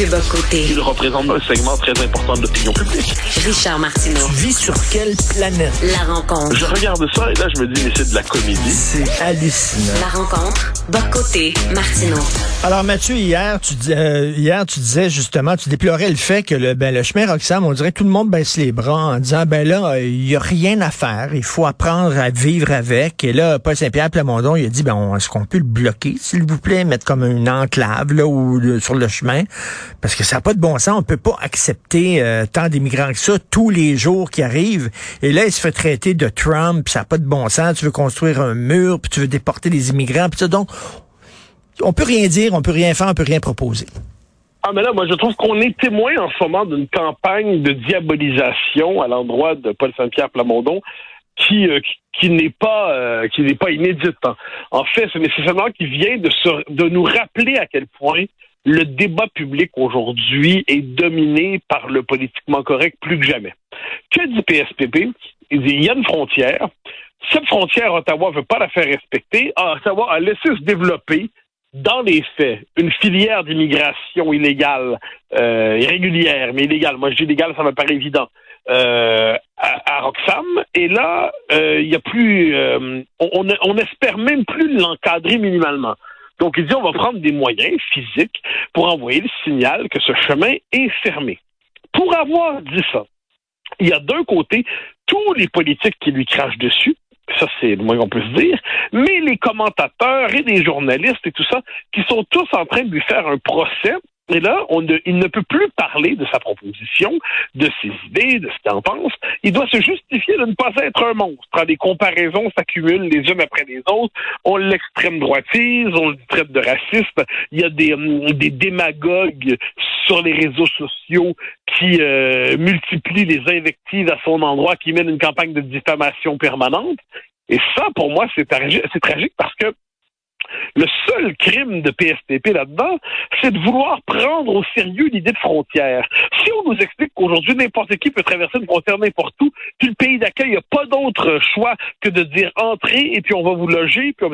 Mathieu Bocoté. Il représente un segment très important de l'opinion publique. Richard Martineau. Tu vis sur quelle planète? La rencontre. Je regarde ça et là, je me dis, mais c'est de la comédie. C'est hallucinant. La rencontre. Bocoté. Martineau. Alors Mathieu, hier tu, dis- euh, hier, tu disais justement, tu déplorais le fait que le, ben, le chemin Roxham, on dirait que tout le monde baisse les bras en disant, ben là, euh, il y a rien à faire, il faut apprendre à vivre avec. Et là, Paul Saint-Pierre Plamondon, il a dit, ben est-ce qu'on peut le bloquer, s'il vous plaît, mettre comme une enclave là ou le- sur le chemin, parce que ça n'a pas de bon sens. On peut pas accepter euh, tant d'immigrants que ça tous les jours qui arrivent. Et là, il se fait traiter de Trump, puis ça n'a pas de bon sens. Tu veux construire un mur, puis tu veux déporter les immigrants, puis ça. Donc, on peut rien dire, on peut rien faire, on peut rien proposer. Ah, mais là, moi, je trouve qu'on est témoin en ce moment d'une campagne de diabolisation à l'endroit de Paul Saint-Pierre Plamondon qui, euh, qui, n'est pas euh, qui n'est pas inédite. hein. En fait, c'est nécessairement qui vient de nous rappeler à quel point le débat public aujourd'hui est dominé par le politiquement correct plus que jamais. Que dit PSPP? Il dit il y a une frontière. Cette frontière, Ottawa ne veut pas la faire respecter. Ah, Ottawa a laissé se développer dans les faits, une filière d'immigration illégale, euh, irrégulière, mais illégale. Moi, je dis illégale, ça me paraît évident. Euh, à, Roxham. Et là, euh, il y a plus, euh, on, on, on espère même plus l'encadrer minimalement. Donc, il dit, on va prendre des moyens physiques pour envoyer le signal que ce chemin est fermé. Pour avoir dit ça, il y a d'un côté tous les politiques qui lui crachent dessus, ça c'est le moins qu'on peut dire, mais les commentateurs et les journalistes et tout ça, qui sont tous en train de lui faire un procès. Et là, on ne, il ne peut plus parler de sa proposition, de ses idées, de ce qu'il en pense. Il doit se justifier de ne pas être un monstre. Quand les comparaisons s'accumulent les unes après les autres, on l'extrême droitise, on le traite de raciste. Il y a des, hum, des démagogues sur les réseaux sociaux qui euh, multiplient les invectives à son endroit, qui mènent une campagne de diffamation permanente. Et ça, pour moi, c'est tragique parce que le seul crime de PSTP là-dedans, c'est de vouloir prendre au sérieux l'idée de frontière. Si on nous explique qu'aujourd'hui, n'importe qui peut traverser une frontière n'importe où, puis le pays d'accueil n'a pas d'autre choix que de dire entrez et puis on va vous loger, puis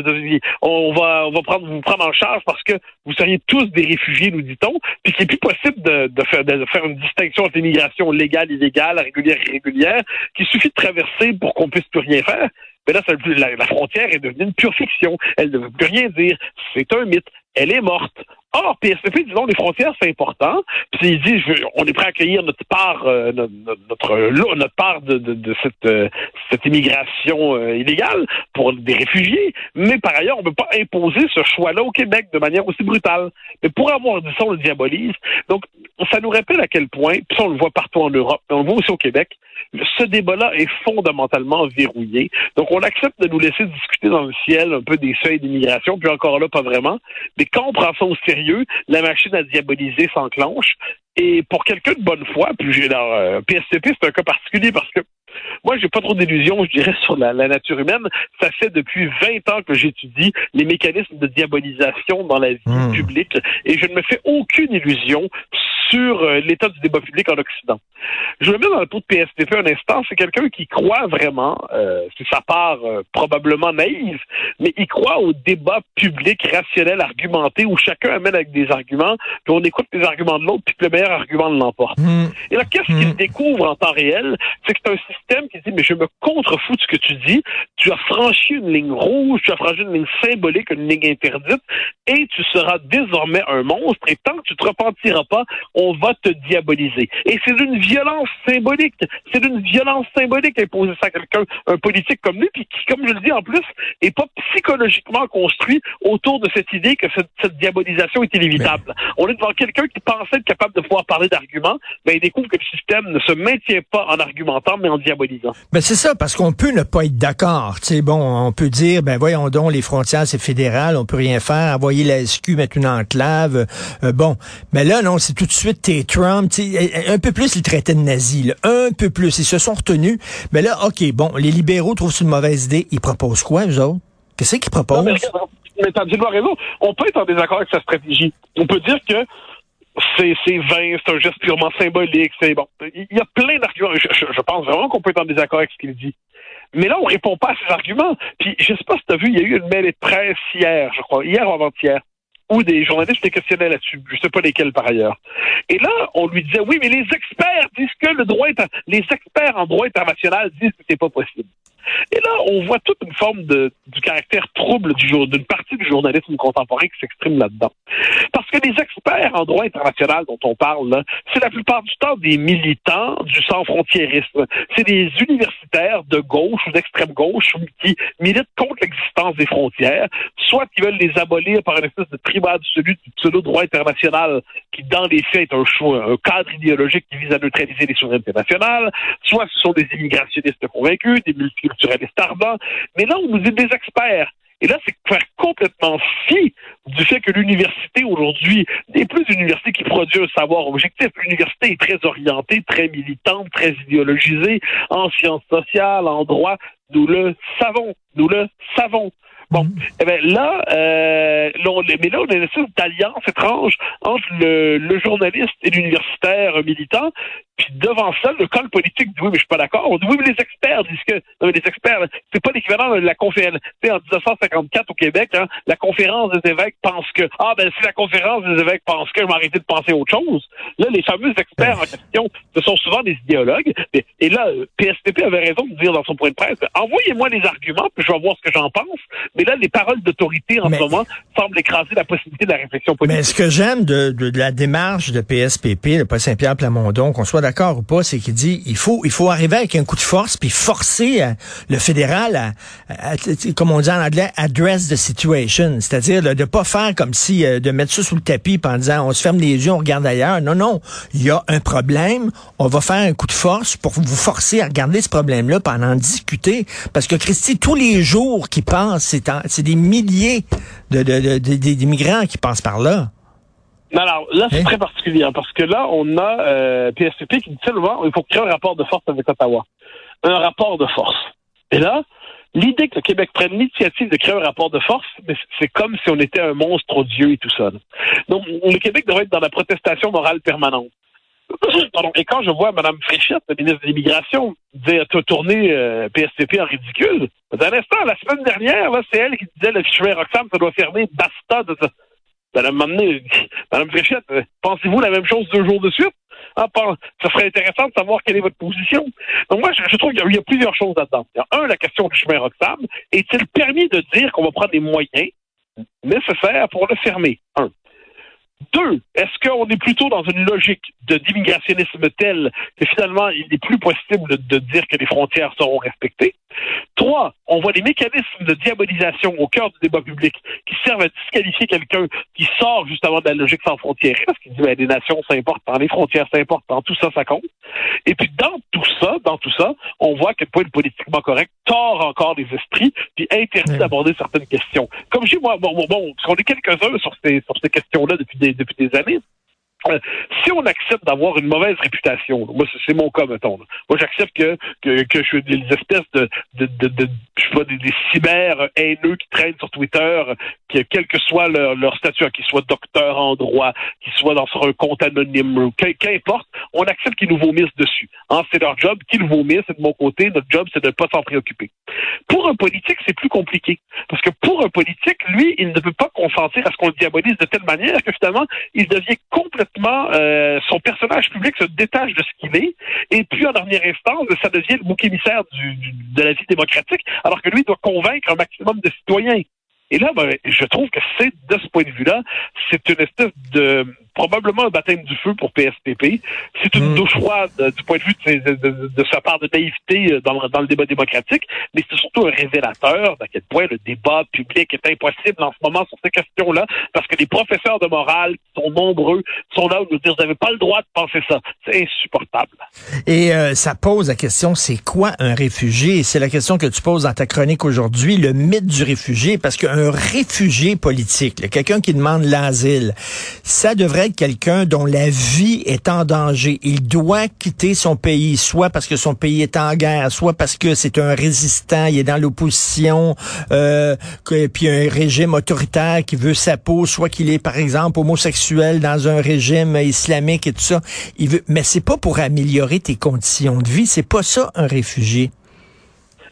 on va, on va, prendre, vous prendre en charge parce que vous seriez tous des réfugiés, nous dit-on, puis qu'il n'est plus possible de, de faire, de faire une distinction entre l'immigration légale, illégale, régulière, irrégulière, qu'il suffit de traverser pour qu'on puisse plus rien faire. Mais là, la, la frontière est devenue une pure fiction. Elle ne veut plus rien dire. C'est un mythe. Elle est morte. Or, PSP, disons, les frontières, c'est important. Puis il dit, je on est prêt à accueillir notre part, euh, notre, notre, notre part de, cette, euh, cette immigration euh, illégale pour des réfugiés. Mais par ailleurs, on ne peut pas imposer ce choix-là au Québec de manière aussi brutale. Mais pour avoir dit ça, on le diabolise. Donc, ça nous rappelle à quel point, puis on le voit partout en Europe, mais on le voit aussi au Québec, ce débat-là est fondamentalement verrouillé. Donc, on accepte de nous laisser discuter dans le ciel un peu des seuils d'immigration, puis encore là, pas vraiment. Mais quand on prend ça au sérieux, la machine à diaboliser s'enclenche. Et pour quelqu'un de bonne foi, puis j'ai euh, PSCP, c'est un cas particulier parce que moi, j'ai pas trop d'illusions, je dirais, sur la, la nature humaine. Ça fait depuis 20 ans que j'étudie les mécanismes de diabolisation dans la vie Hmm. publique et je ne me fais aucune illusion sur euh, l'état du débat public en Occident. Je me mets dans le pot de PSTP un instant. C'est quelqu'un qui croit vraiment, euh, c'est sa part euh, probablement naïve, mais il croit au débat public rationnel, argumenté, où chacun amène avec des arguments, puis on écoute les arguments de l'autre, puis que le meilleur argument l'emporte. Hmm. Et là, qu'est-ce Hmm. qu'il découvre en temps réel? C'est que c'est un système qui dit, mais je me contrefous de ce que tu dis. Tu as franchi une ligne rouge, tu as franchi une ligne symbolique, une ligne interdite, et tu seras désormais un monstre. Et tant que tu te repentiras pas, on on va te diaboliser. Et c'est d'une violence symbolique. C'est d'une violence symbolique imposer ça à quelqu'un, un politique comme lui, puis qui, comme je le dis en plus, est pas psychologiquement construit autour de cette idée que cette, cette diabolisation est inévitable. On est devant quelqu'un qui pensait être capable de pouvoir parler d'arguments, mais il découvre que le système ne se maintient pas en argumentant, mais en diabolisant. Ben c'est ça, parce qu'on peut ne pas être d'accord. Tu sais, bon, on peut dire, ben voyons donc, les frontières, c'est fédéral, on peut rien faire, envoyer la SQ, mettre une enclave, euh, bon. Mais là, non, c'est tout de suite t'es Trump, tu sais, un peu plus, ils traitaient de nazis, là, un peu plus. Ils se sont retenus. Mais là, OK, bon, les libéraux trouvent c'est une mauvaise idée? Ils proposent quoi, eux autres? Qu'est-ce qu'ils proposent? Non, mais, mais t'as raison. On peut être en désaccord avec sa stratégie. On peut dire que c'est c'est vain, c'est un geste purement symbolique, c'est bon. Il y a plein d'arguments. Je, je, je, pense vraiment qu'on peut être en désaccord avec ce qu'il dit. Mais là, on répond pas à ces arguments. Puis je sais pas si tu as vu, il y a eu une mêlée de presse hier, je crois, hier ou avant-hier, où des journalistes étaient questionnés là-dessus. Je sais pas lesquels par ailleurs. Et là, on lui disait oui, mais les experts disent que le droit les experts en droit international disent que c'est pas possible. Et là, on voit toute une forme de, du caractère trouble d'une partie du journalisme contemporain qui s'exprime là-dedans. Parce que les experts en droit international dont on parle, c'est la plupart du temps des militants du sans-frontiérisme. C'est des universitaires de gauche ou d'extrême gauche qui militent contre l'existence des frontières, soit qui veulent les abolir par une espèce de tribu absolu du pseudo-droit international qui, dans les faits, est un, cadre idéologique qui vise à neutraliser les souverainetés nationales, soit ce sont des immigrationnistes convaincus, des ardents, mais là, on nous dit des experts. Et là, c'est faire complètement fi du fait que l'université aujourd'hui n'est plus une université qui produit un savoir objectif. L'université est très orientée, très militante, très idéologisée en sciences sociales, en droit. Nous le savons. Nous le savons. Bon, eh ben là, euh, là on, mais là, on a une espèce d'alliance étrange entre le, le journaliste et l'universitaire militant. Puis devant ça, le col politique dit oui, mais je suis pas d'accord. On dit oui, mais les experts disent que non, mais les experts, c'est pas l'équivalent de la conférence. Tu sais, en 1954 au Québec, hein, la conférence des évêques pense que ah ben si la conférence des évêques pense que, je vais arrêter de penser autre chose. Là, les fameux experts en question, ce sont souvent des idéologues. Et, et là, PSTP avait raison de dire dans son point de presse, envoyez-moi les arguments, puis je vais voir ce que j'en pense. Mais là, les paroles d'autorité en Mais- ce moment semblent écraser la possibilité de la réflexion politique. Mais ce que j'aime de, de- de la démarche de PSPP, le Paul Saint-Pierre Plamondon, qu'on soit d'accord ou pas, c'est qu'il dit il faut il faut arriver avec un coup de force puis forcer euh, le fédéral à, comme on dit en anglais address the situation, c'est-à-dire de pas faire comme si euh, de mettre ça sous le tapis en disant on se ferme les yeux, on regarde ailleurs. Non non, il y a un problème, on va faire un coup de force pour vous forcer à regarder ce problème-là, puis en discuter parce que Christy tous les jours qui passent, c'est des milliers de, de, de- de- d'immigrants qui passent par là. Alors là, c'est Hein? très particulier, hein, parce que là, on a euh, PSPP qui dit seulement il faut créer un rapport de force avec Ottawa. Un rapport de force. Et là, l'idée que le Québec prenne l'initiative de créer un rapport de force, c'est comme si on était un monstre odieux et tout ça. Donc, le Québec devrait être dans la protestation morale permanente. Pardon. Et quand je vois Mme Fréchette, la ministre de l'Immigration, dire tourner euh, PSPP en ridicule, d'un instant, la semaine dernière, c'est elle qui disait le chemin Roxham, ça doit fermer, basta de ça. Madame, Mané- Madame Fréchette, euh, pensez-vous la même chose deux jours de suite? Ah, ça serait intéressant de savoir quelle est votre position. Donc moi, je, trouve qu'il y, a- plusieurs choses là-dedans. Un, la question du chemin Roxham. Est-il permis de dire qu'on va prendre les moyens nécessaires pour le fermer? Un. Deux, est-ce qu'on est plutôt dans une logique d'immigrationnisme tel que finalement il n'est plus possible de, dire que les frontières seront respectées? Trois, on voit des mécanismes de diabolisation au cœur du débat public qui servent à disqualifier quelqu'un qui sort justement de la logique sans frontières, parce qu'il dit ben, les nations c'est important, les frontières c'est important, tout ça ça compte. Et puis dans tout ça, dans tout ça, on voit qu'elle peut être politiquement correct, tord encore les esprits, puis interdit d'aborder certaines questions. Comme je dis, moi, bon, bon, bon, parce qu'on est quelques-uns sur ces, sur ces questions-là depuis des, depuis des années. Euh, si on accepte d'avoir une mauvaise réputation, moi c'est- mon cas, mettons. Moi j'accepte que, que, que je suis des espèces de, de, de, de je sais pas, des, cyber haineux qui traînent sur Twitter, que, quel que soit leur, leur statut, hein, qu'ils soient docteurs en droit, qu'ils soient dans sur un compte anonyme, qu'importe, on accepte qu'ils nous vomissent dessus. Hein, c'est leur job, qu'ils vomissent, et de mon côté, notre job, c'est de ne pas s'en préoccuper. Pour un politique, c'est plus compliqué. Parce que pour un politique, lui, il ne peut pas consentir à ce qu'on le diabolise de telle manière que finalement, il devient complètement, euh, son personnage public se détache de ce qu'il est, et puis en dernière instance, ça devient le bouc émissaire du, de la vie démocratique, alors que lui doit convaincre un maximum de citoyens. Et là, ben, je trouve que c'est, de ce point de vue-là, c'est une espèce de probablement un baptême du feu pour PSPP. C'est une Mm. douche froide euh, du point de vue de, de, de- de sa part de naïveté euh, dans, dans le débat démocratique, mais c'est surtout un révélateur d'à quel point le débat public est impossible en ce moment sur ces questions-là, parce que les professeurs de morale, qui sont nombreux, sont là pour nous dire vous n'avez pas le droit de penser ça. C'est insupportable. Et euh, ça pose la question, c'est quoi un réfugié? C'est la question que tu poses dans ta chronique aujourd'hui, le mythe du réfugié, parce qu'un réfugié politique, quelqu'un qui demande l'asile, ça devrait quelqu'un dont la vie est en danger. Il doit quitter son pays, soit parce que son pays est en guerre, soit parce que c'est un résistant, il est dans l'opposition, euh, puis un régime autoritaire qui veut sa peau, soit qu'il est, par exemple, homosexuel dans un régime islamique et tout ça. Il veut, mais c'est pas pour améliorer tes conditions de vie, c'est pas ça un réfugié.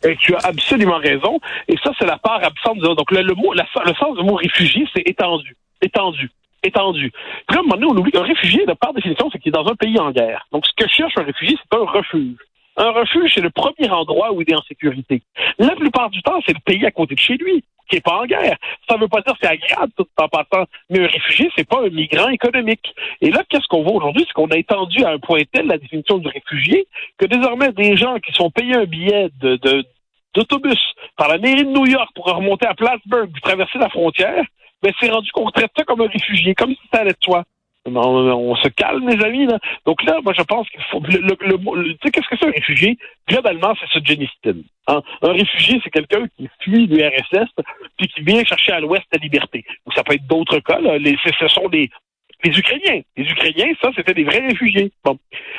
Et tu as absolument raison. Et ça, c'est la part absente. Donc, le, le mot, le sens du mot réfugié, c'est étendu. Étendu. Étendu. Puis là, à un moment donné, on oublie qu'un réfugié, par définition, c'est qu'il est dans un pays en guerre. Donc, ce que cherche un réfugié, c'est un refuge. Un refuge, c'est le premier endroit où il est en sécurité. La plupart du temps, c'est le pays à côté de chez lui, qui est pas en guerre. Ça veut pas dire que c'est agréable tout en passant, mais un réfugié, c'est pas un migrant économique. Et là, qu'est-ce qu'on voit aujourd'hui? C'est qu'on a étendu à un point tel la définition du réfugié que désormais, des gens qui sont payés un billet de, d'autobus par la mairie de New York pour remonter à Plattsburgh puis traverser la frontière, ben c'est rendu qu'on traite ça comme un réfugié, comme si ça allait de soi. Non, on se calme, les amis. Là. Donc là, moi, je pense qu'il faut... Le, le, tu sais, qu'est-ce que c'est un réfugié? Globalement, c'est ce Genistin. Hein? Un réfugié, c'est quelqu'un qui fuit l'URSS puis qui vient chercher à l'ouest la liberté. Ou ça peut être d'autres cas. Là. Les, ce sont les, les Ukrainiens. Les Ukrainiens, ça, c'était des vrais réfugiés. Bon.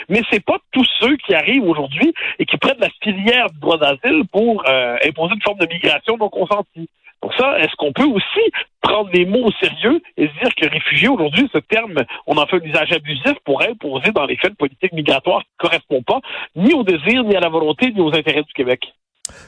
Mais c'est pas tous ceux qui arrivent aujourd'hui et qui prennent la filière du droit d'asile pour euh, imposer une forme de migration non consentie. Donc ça, est-ce qu'on peut aussi prendre les mots au sérieux et se dire que réfugié, aujourd'hui, ce terme, on en fait un usage abusif pour imposer dans les faits une politique migratoire qui ne correspond pas ni au désir, ni à la volonté, ni aux intérêts du Québec?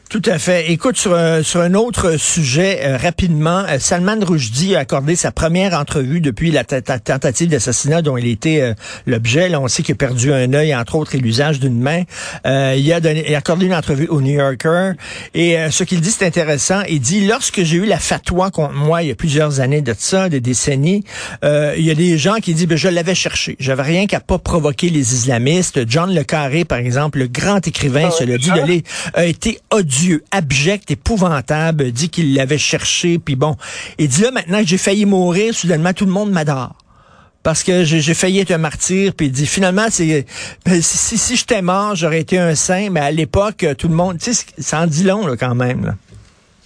Tout à fait. Écoute, sur un, sur un autre sujet, euh, rapidement, euh, Salman Rushdie a accordé sa première entrevue depuis la ta- ta- tentative d'assassinat dont il était euh, l'objet. Là, on sait qu'il a perdu un œil, entre autres, et l'usage d'une main. Euh, il, a donné, il a accordé une entrevue au New Yorker. Et euh, ce qu'il dit, c'est intéressant. Il dit, lorsque j'ai eu la fatwa contre moi, il y a plusieurs années de ça, des décennies, euh, il y a des gens qui disent, ben, je l'avais cherché. J'avais rien qu'à pas provoquer les islamistes. John Le Carré, par exemple, le grand écrivain, Ah, se le dit, de a été odieux, abject, épouvantable, dit qu'il l'avait cherché, puis bon. Il dit là, maintenant que j'ai failli mourir, soudainement, tout le monde m'adore. Parce que j'ai failli être un martyr, puis il dit finalement, c'est ben, si, si, si j'étais mort, j'aurais été un saint, mais à l'époque, tout le monde, tu sais, ça en dit long là, quand même. Là.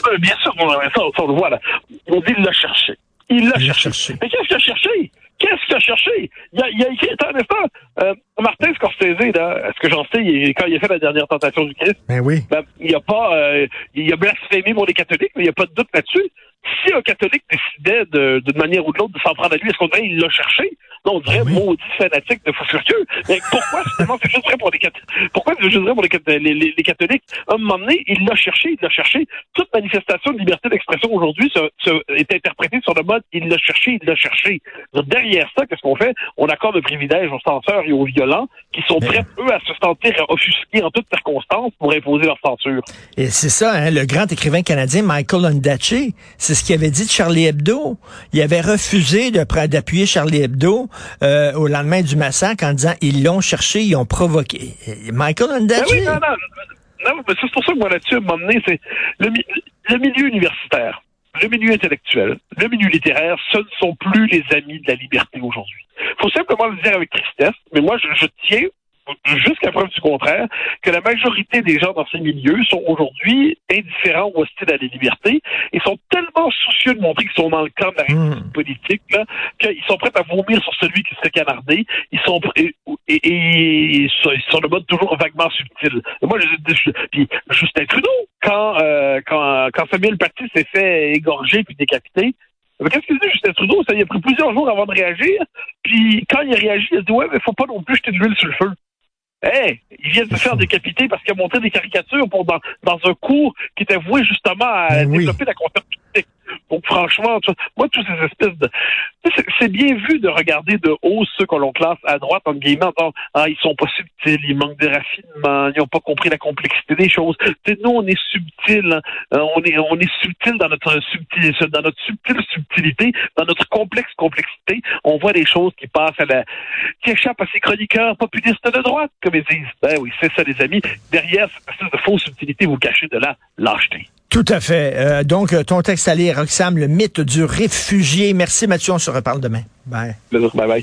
Euh, bien sûr, on, ça, ça, on le voit là. On dit il l'a cherché. Il l'a cherché. cherché. Mais qu'est-ce qu'il a cherché? Qu'est-ce qu'il a cherché? Il a, il a écrit, un instant, euh, Scorsese, là, est-ce que j'en sais, il- quand il a fait la dernière tentation du Christ, Ben oui. ben, il a pas, euh, il a blasphémé pour les catholiques, mais il n'y a pas de doute là-dessus. Si un catholique décidait de- d'une manière ou de l'autre de s'en prendre à lui, est-ce qu'on dirait qu'il l'a cherché? Non, on dirait oui. maudit fanatique de fou furieux. Mais pourquoi finalement c'est juste vrai pour les catholiques? Pourquoi c'est juste vrai pour les, cath- les, les- les catholiques? À un moment donné, il l'a cherché, il l'a cherché. Toute manifestation de liberté d'expression aujourd'hui est interprétée sur le mode il l'a cherché, il l'a cherché. Derrière ça, qu'est-ce qu'on fait? On accorde un privilège aux censeurs et aux violents qui sont Mais- prêts, eux, à se sentir offusqués en toutes circonstances pour imposer leur censure. Et c'est ça, hein, le grand écrivain canadien Michael Ondaatje, c'est ce qu'il avait dit de Charlie Hebdo. Il avait refusé d'appuyer Charlie Hebdo euh, au lendemain du massacre en disant ils l'ont cherché, ils ont provoqué. Michael Ben Ondaatje. oui, non, non, non, mais c'est pour ça que moi là-dessus, donné, c'est le, le milieu universitaire, le milieu intellectuel, le milieu littéraire, ce ne sont plus les amis de la liberté aujourd'hui. faut simplement le dire avec tristesse, mais moi, je, je tiens jusqu'à preuve du contraire, que la majorité des gens dans ces milieux sont aujourd'hui indifférents ou hostiles à la liberté et sont tellement soucieux de montrer qu'ils sont dans le camp de la Hmm. politique qu'ils sont prêts à vomir sur celui qui serait canardé. Ils sont et, et, et ils sont- de mode toujours vaguement subtil. Et moi, je, je- puis Justin Trudeau, quand euh, quand quand Samuel Paty s'est fait égorger puis décapiter. Qu'est-ce qu'il dit, Justin Trudeau? Ça, il a pris plusieurs jours avant de réagir. Puis quand il a réagi, il a dit Ouais, mais faut pas non plus jeter de l'huile sur le feu. Hey, il vient de se faire décapiter parce qu'il a montré des caricatures pour dans, dans un cours qui était voué justement à Ben oui. développer la politique. Donc, franchement, tu vois, moi, toutes ces espèces de... c'est- bien vu de regarder de haut ceux que l'on classe à droite, entre guillemets, en disant, ah, ils sont pas subtils, ils manquent de raffinement, ils n'ont pas compris la complexité des choses. Nous, on est subtil, hein. Euh, on est, on est subtil dans notre subtil, dans notre subtile subtilité, dans notre complexe complexité. On voit des choses qui passent à la, qui échappent à ces chroniqueurs populistes de droite, comme ils disent. Ben oui, c'est ça, les amis. Derrière cette espèce de fausse subtilité, vous cachez de la lâcheté. Tout à fait. Euh, donc, euh, ton texte à lire, Roxham, le mythe du réfugié. Merci Mathieu, on se reparle demain. Bye. Bye bye.